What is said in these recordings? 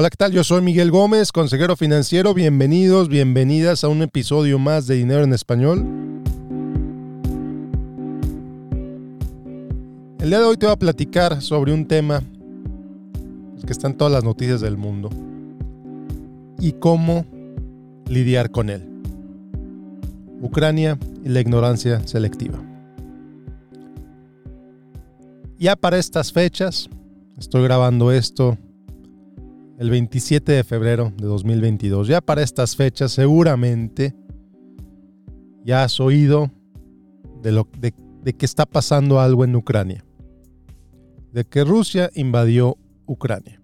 Hola, ¿qué tal? Yo soy Miguel Gómez, consejero financiero. Bienvenidos, bienvenidas a un episodio más de Dinero en Español. El día de hoy te voy a platicar sobre un tema que está en todas las noticias del mundo y cómo lidiar con él. Ucrania y la ignorancia selectiva. Ya para estas fechas, estoy grabando esto el 27 de febrero de 2022. Ya para estas fechas seguramente ya has oído de, lo, de, que está pasando algo en Ucrania. De que Rusia invadió Ucrania.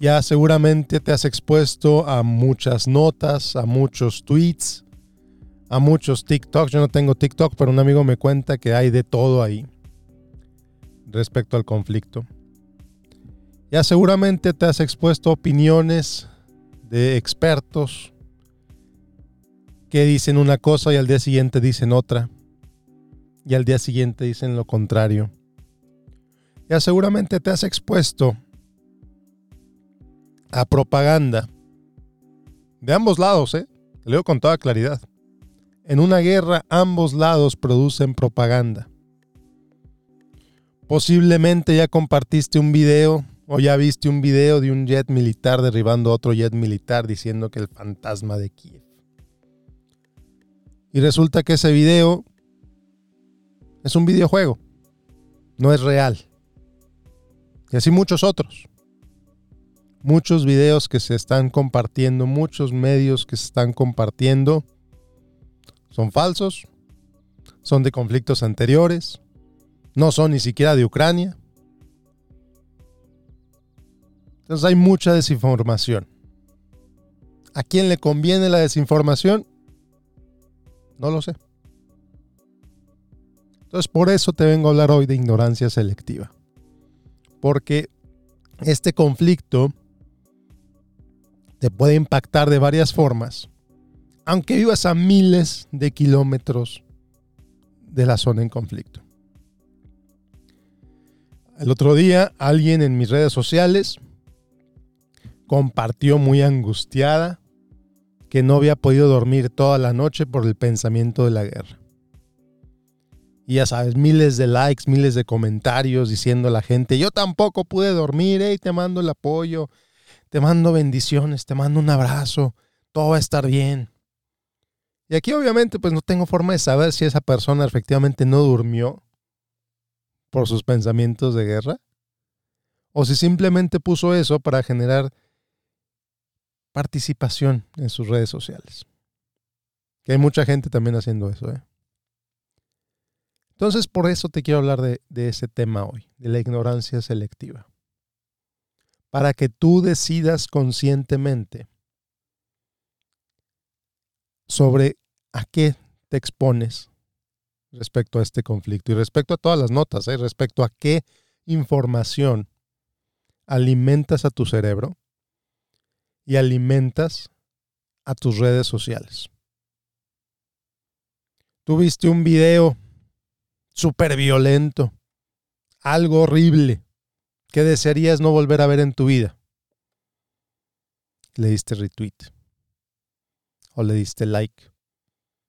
Ya seguramente te has expuesto a muchas notas, a muchos tweets, a muchos TikToks. Yo no tengo TikTok, pero un amigo me cuenta que hay de todo ahí respecto al conflicto. Ya seguramente te has expuesto opiniones de expertos que dicen una cosa y al día siguiente dicen otra. Y al día siguiente dicen lo contrario. Ya seguramente te has expuesto a propaganda de ambos lados, ¿eh? Te leo con toda claridad. En una guerra ambos lados producen propaganda. Posiblemente ya compartiste un video o ya viste un video de un jet militar derribando otro jet militar diciendo que el fantasma de Kiev. Y resulta que ese video es un videojuego, no es real. Y así muchos otros. Muchos videos que se están compartiendo, muchos medios que se están compartiendo, son falsos, son de conflictos anteriores, no son ni siquiera de Ucrania. Entonces hay mucha desinformación. ¿A quién le conviene la desinformación? No lo sé. Entonces por eso te vengo a hablar hoy de ignorancia selectiva. Porque este conflicto te puede impactar de varias formas, aunque vivas a miles de kilómetros de la zona en conflicto. El otro día alguien en mis redes sociales compartió muy angustiada que no había podido dormir toda la noche por el pensamiento de la guerra. Y ya sabes, miles de likes, miles de comentarios diciendo a la gente, yo tampoco pude dormir, hey, te mando el apoyo, te mando bendiciones, te mando un abrazo, todo va a estar bien. Y aquí obviamente pues no tengo forma de saber si esa persona efectivamente no durmió por sus pensamientos de guerra o si simplemente puso eso para generar participación en sus redes sociales. Que hay mucha gente también haciendo eso. ¿eh? Entonces, por eso te quiero hablar de, ese tema hoy, de la ignorancia selectiva. Para que tú decidas conscientemente sobre a qué te expones respecto a este conflicto y respecto a todas las notas, ¿eh? respecto a qué información alimentas a tu cerebro y alimentas a tus redes sociales. Tuviste un video súper violento, algo horrible, que desearías no volver a ver en tu vida. Le diste retweet, o le diste like,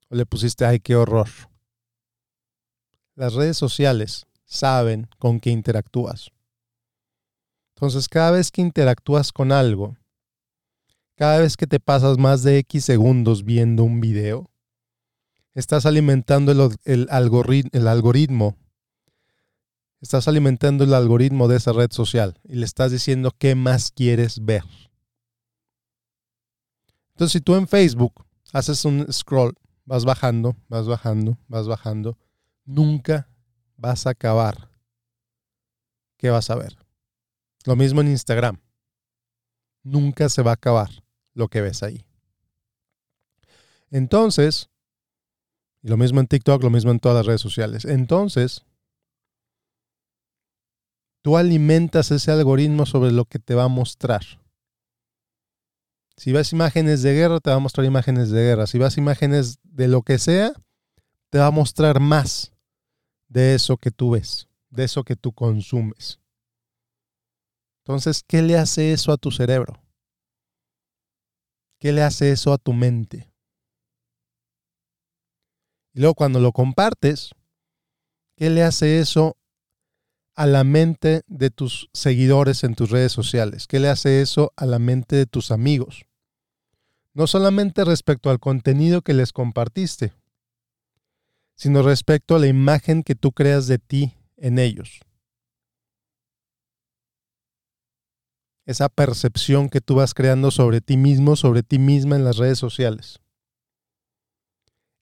o le pusiste, ay, qué horror. Las redes sociales saben con qué interactúas. Entonces, cada vez que interactúas con algo, cada vez que te pasas más de X segundos viendo un video, estás alimentando el, algoritmo, estás alimentando el algoritmo de esa red social y le estás diciendo qué más quieres ver. Entonces, si tú en Facebook haces un scroll, vas bajando, vas bajando, vas bajando, nunca vas a acabar. ¿Qué vas a ver? Lo mismo en Instagram. Nunca se va a acabar lo que ves ahí. Entonces, y lo mismo en TikTok, lo mismo en todas las redes sociales. Entonces, tú alimentas ese algoritmo sobre lo que te va a mostrar. Si ves imágenes de guerra, te va a mostrar imágenes de guerra. Si ves imágenes de lo que sea, te va a mostrar más de eso que tú ves, de eso que tú consumes. Entonces, ¿qué le hace eso a tu cerebro? ¿Qué le hace eso a tu mente? Y luego cuando lo compartes, ¿qué le hace eso a la mente de tus seguidores en tus redes sociales? ¿Qué le hace eso a la mente de tus amigos? No solamente respecto al contenido que les compartiste, sino respecto a la imagen que tú creas de ti en ellos. Esa percepción que tú vas creando sobre ti mismo, sobre ti misma en las redes sociales.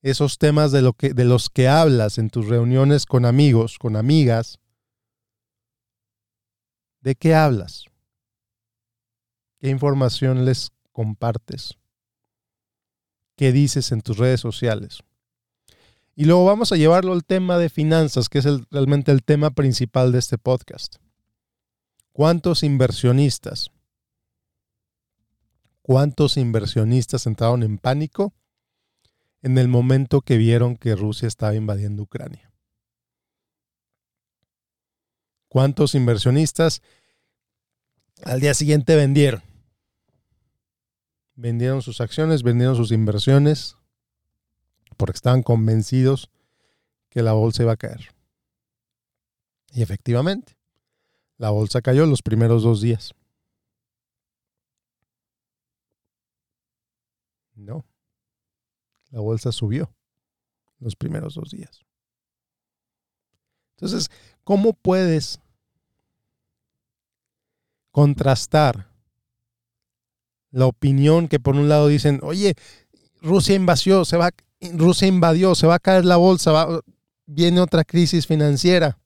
Esos temas de, lo que, de los que hablas en tus reuniones con amigos, con amigas. ¿De qué hablas? ¿Qué información les compartes? ¿Qué dices en tus redes sociales? Y luego vamos a llevarlo al tema de finanzas, que es realmente el tema principal de este podcast. ¿Cuántos inversionistas? ¿Cuántos inversionistas entraron en pánico en el momento que vieron que Rusia estaba invadiendo Ucrania? ¿Cuántos inversionistas al día siguiente vendieron? Vendieron sus acciones, vendieron sus inversiones porque estaban convencidos que la bolsa iba a caer. Y efectivamente, la bolsa cayó los primeros dos días. No. La bolsa subió los primeros dos días. Entonces, ¿cómo puedes contrastar la opinión que por un lado dicen, oye, Rusia invadió, se va, Rusia invadió, se va a caer la bolsa, viene otra crisis financiera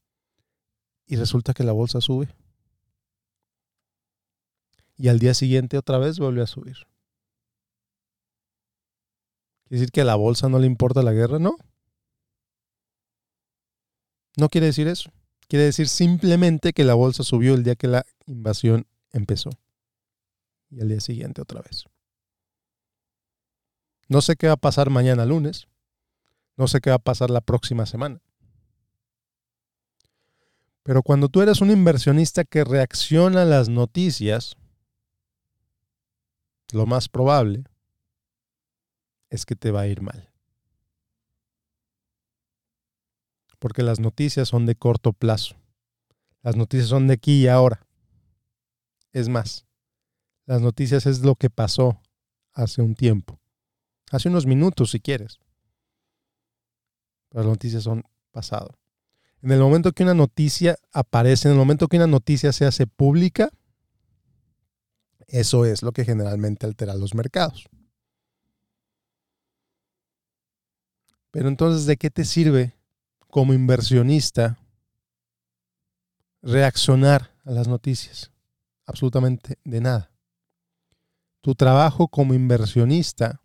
y resulta que la bolsa sube. Y al día siguiente otra vez vuelve a subir. ¿Quiere decir que a la bolsa no le importa la guerra? No. No quiere decir eso. Quiere decir simplemente que la bolsa subió el día que la invasión empezó. Y al día siguiente otra vez. No sé qué va a pasar mañana lunes. No sé qué va a pasar la próxima semana. Pero cuando tú eres un inversionista que reacciona a las noticias, lo más probable es que te va a ir mal. Porque las noticias son de corto plazo. Las noticias son de aquí y ahora. Es más, las noticias es lo que pasó hace un tiempo. Hace unos minutos si quieres. las noticias son pasado. En el momento que una noticia aparece, en el momento que una noticia se hace pública, eso es lo que generalmente altera los mercados. Pero entonces, ¿de qué te sirve como inversionista reaccionar a las noticias? Absolutamente de nada. Tu trabajo como inversionista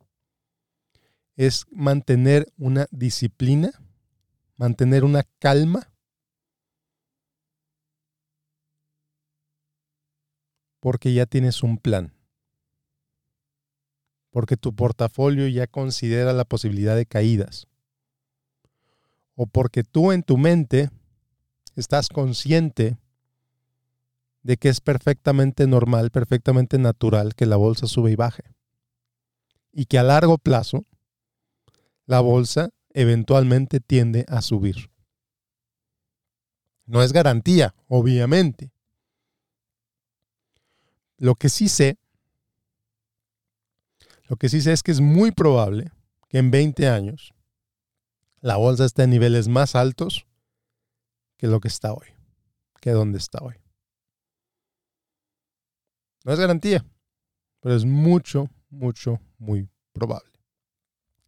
es mantener una disciplina, mantener una calma. Porque ya tienes un plan, porque tu portafolio ya considera la posibilidad de caídas, o porque tú en tu mente estás consciente de que es perfectamente normal, perfectamente natural que la bolsa sube y baje, y que a largo plazo la bolsa eventualmente tiende a subir. No es garantía, obviamente, lo que sí sé, lo que sí sé es que es muy probable que en 20 años la bolsa esté en niveles más altos que lo que está hoy, que donde está hoy. No es garantía, pero es mucho, mucho, muy probable.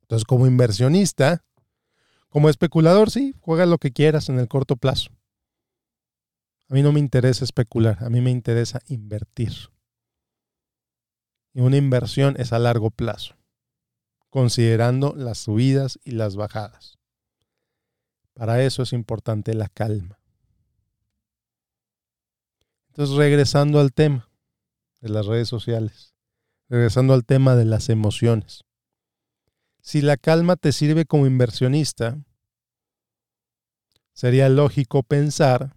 Entonces, como inversionista, como especulador, sí, juega lo que quieras en el corto plazo. A mí no me interesa especular, a mí me interesa invertir. Y una inversión es a largo plazo, considerando las subidas y las bajadas. Para eso es importante la calma. Entonces, regresando al tema de las redes sociales, regresando al tema de las emociones. Si la calma te sirve como inversionista, sería lógico pensar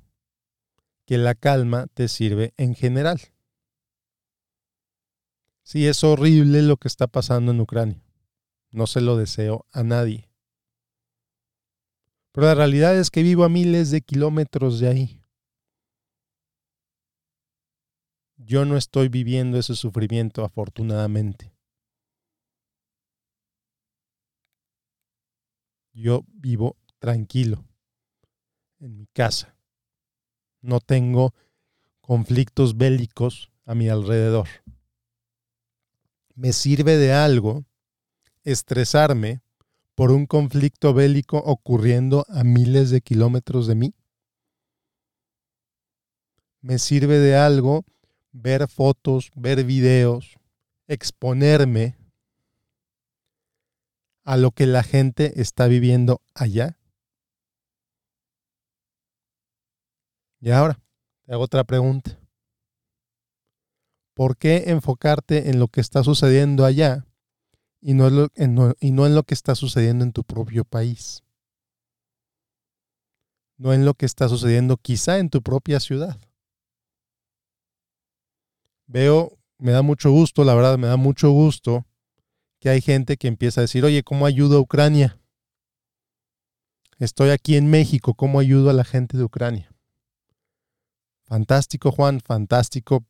que la calma te sirve en general. Sí, es horrible lo que está pasando en Ucrania. No se lo deseo a nadie. Pero la realidad es que vivo a miles de kilómetros de ahí. Yo no estoy viviendo ese sufrimiento, afortunadamente. Yo vivo tranquilo en mi casa. No tengo conflictos bélicos a mi alrededor. Me sirve de algo estresarme por un conflicto bélico ocurriendo a miles de kilómetros de mí? ¿Me sirve de algo ver fotos, ver videos, exponerme a lo que la gente está viviendo allá? Y ahora, te hago otra pregunta. ¿Por qué enfocarte en lo que está sucediendo allá y no, en lo, y no en lo que está sucediendo en tu propio país. No en lo que está sucediendo quizá en tu propia ciudad. Veo, me da mucho gusto, la verdad, me da mucho gusto que hay gente que empieza a decir, oye, ¿cómo ayudo a Ucrania? Estoy aquí en México, ¿cómo ayudo a la gente de Ucrania? Fantástico, Juan, fantástico,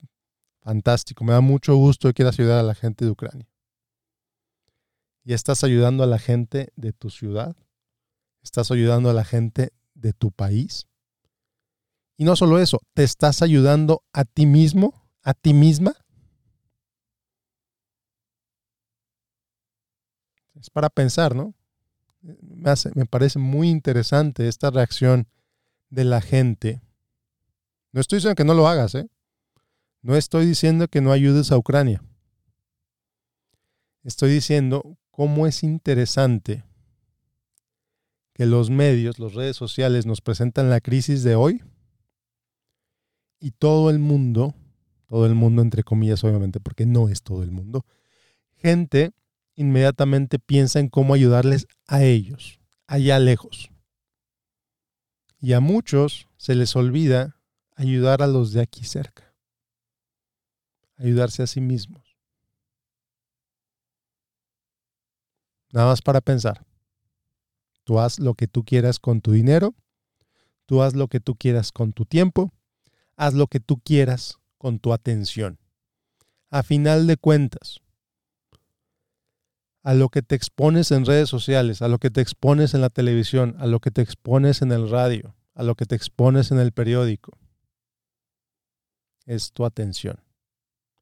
fantástico. Me da mucho gusto que quieras ayudar a la gente de Ucrania y estás ayudando a la gente de tu ciudad, estás ayudando a la gente de tu país. Y no solo eso, te estás ayudando a ti mismo, a ti misma. Es para pensar, ¿no? Me, parece muy interesante esta reacción de la gente. No estoy diciendo que no lo hagas, ¿eh? No estoy diciendo que no ayudes a Ucrania. Estoy diciendo cómo es interesante que los medios, las redes sociales nos presentan la crisis de hoy y todo el mundo, todo el mundo entre comillas obviamente, porque no es todo el mundo, gente inmediatamente piensa en cómo ayudarles a ellos, allá lejos. Y a muchos se les olvida ayudar a los de aquí cerca, ayudarse a sí mismos. Nada más para pensar. Tú haz lo que tú quieras con tu dinero, tú haz lo que tú quieras con tu tiempo, haz lo que tú quieras con tu atención. A final de cuentas, a lo que te expones en redes sociales, a lo que te expones en la televisión, a lo que te expones en el radio, a lo que te expones en el periódico, es tu atención,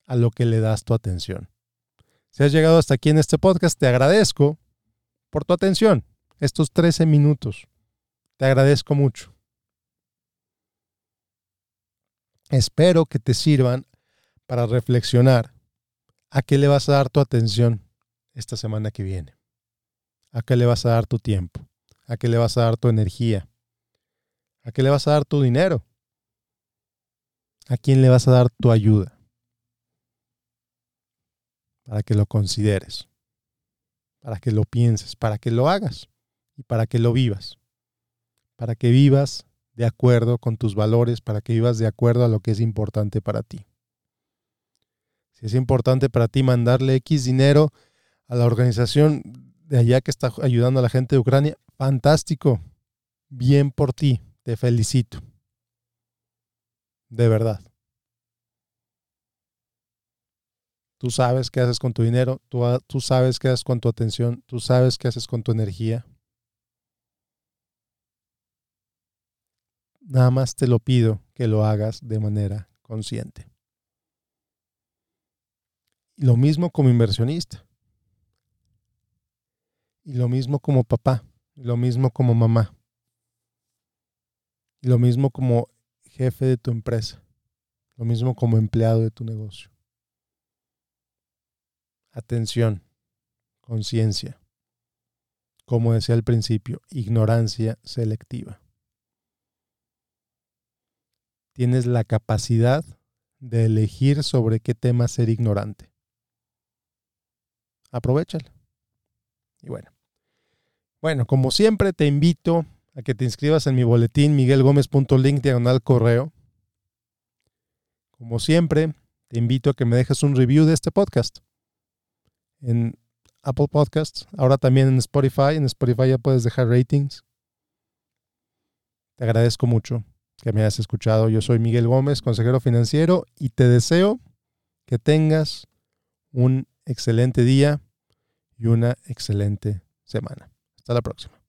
a lo que le das tu atención. Si has llegado hasta aquí en este podcast, te agradezco por tu atención, estos 13 minutos. Te agradezco mucho. Espero que te sirvan para reflexionar a qué le vas a dar tu atención esta semana que viene. A qué le vas a dar tu tiempo. A qué le vas a dar tu energía. A qué le vas a dar tu dinero. A quién le vas a dar tu ayuda. Para que lo consideres para que lo pienses, para que lo hagas y para que lo vivas. Para que vivas de acuerdo con tus valores, para que vivas de acuerdo a lo que es importante para ti. Si es importante para ti mandarle X dinero a la organización de allá que está ayudando a la gente de Ucrania, fantástico. Bien por ti. Te felicito. De verdad. Tú sabes qué haces con tu dinero, tú, sabes qué haces con tu atención, tú sabes qué haces con tu energía. Nada más te lo pido que lo hagas de manera consciente. Lo mismo como inversionista. Y lo mismo como papá. Lo mismo como mamá. Y lo mismo como jefe de tu empresa. Lo mismo como empleado de tu negocio atención, conciencia. Como decía al principio, ignorancia selectiva. Tienes la capacidad de elegir sobre qué tema ser ignorante. Aprovechalo. Y bueno. Bueno, como siempre te invito a que te inscribas en mi boletín miguelgomez.link diagonal correo. Como siempre, te invito a que me dejes un review de este podcast en Apple Podcasts, ahora también en Spotify. En Spotify ya puedes dejar ratings. Te agradezco mucho que me hayas escuchado. Yo soy Miguel Gómez, consejero financiero, y te deseo que tengas un excelente día y una excelente semana. Hasta la próxima.